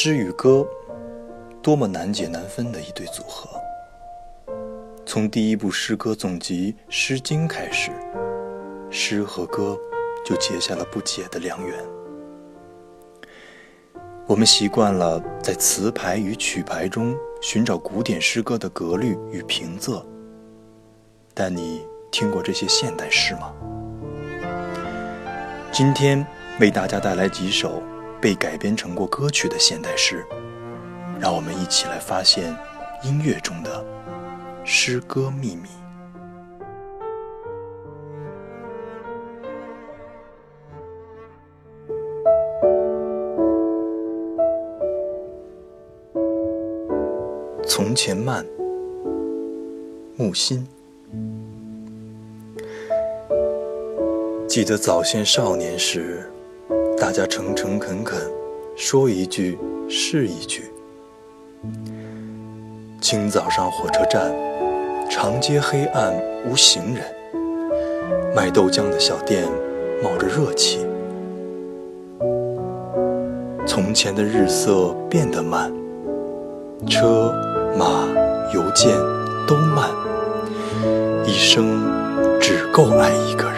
诗与歌，多么难解难分的一对组合。从第一部诗歌总集《诗经》开始，诗和歌就结下了不解的良缘。我们习惯了在词牌与曲牌中寻找古典诗歌的格律与平仄，但你听过这些现代诗吗？今天为大家带来几首被改编成过歌曲的现代诗，让我们一起来发现音乐中的诗歌秘密。从前慢，木心。记得早先少年时，大家诚诚恳恳，说一句是一句。清早上火车站，长街黑暗无行人，卖豆浆的小店冒着热气。从前的日色变得慢，车马邮件都慢，一生只够爱一个人。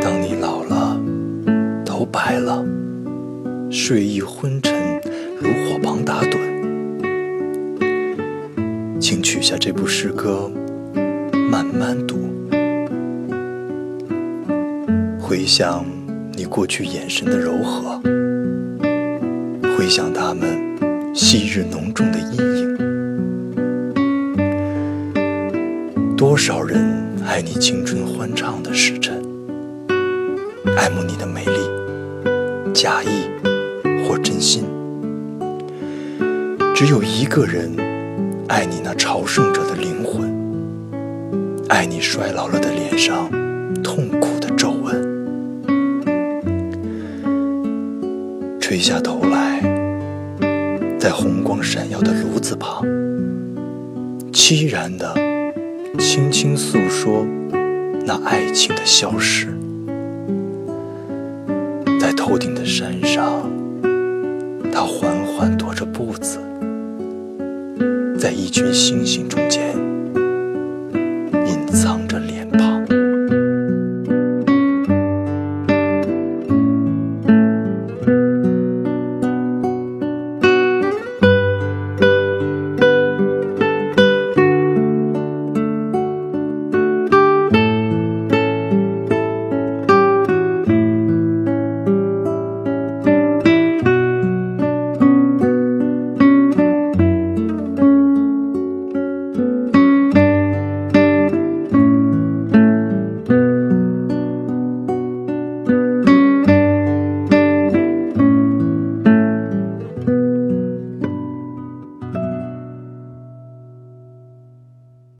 当你老了，头白了，睡意昏沉，炉火旁打盹。请取下这部诗歌，慢慢读，回想你过去眼神的柔和，回想他们昔日浓重的阴影。多少人爱你青春欢畅的时辰，爱慕你的美丽，假意或真心。只有一个人爱你那朝圣者的灵魂，爱你衰老了的脸上痛苦的皱纹。垂下头来，在红光闪耀的炉子旁，凄然的。轻轻诉说那爱情的消失，在头顶的山上，他缓缓踱着步子，在一群星星中间。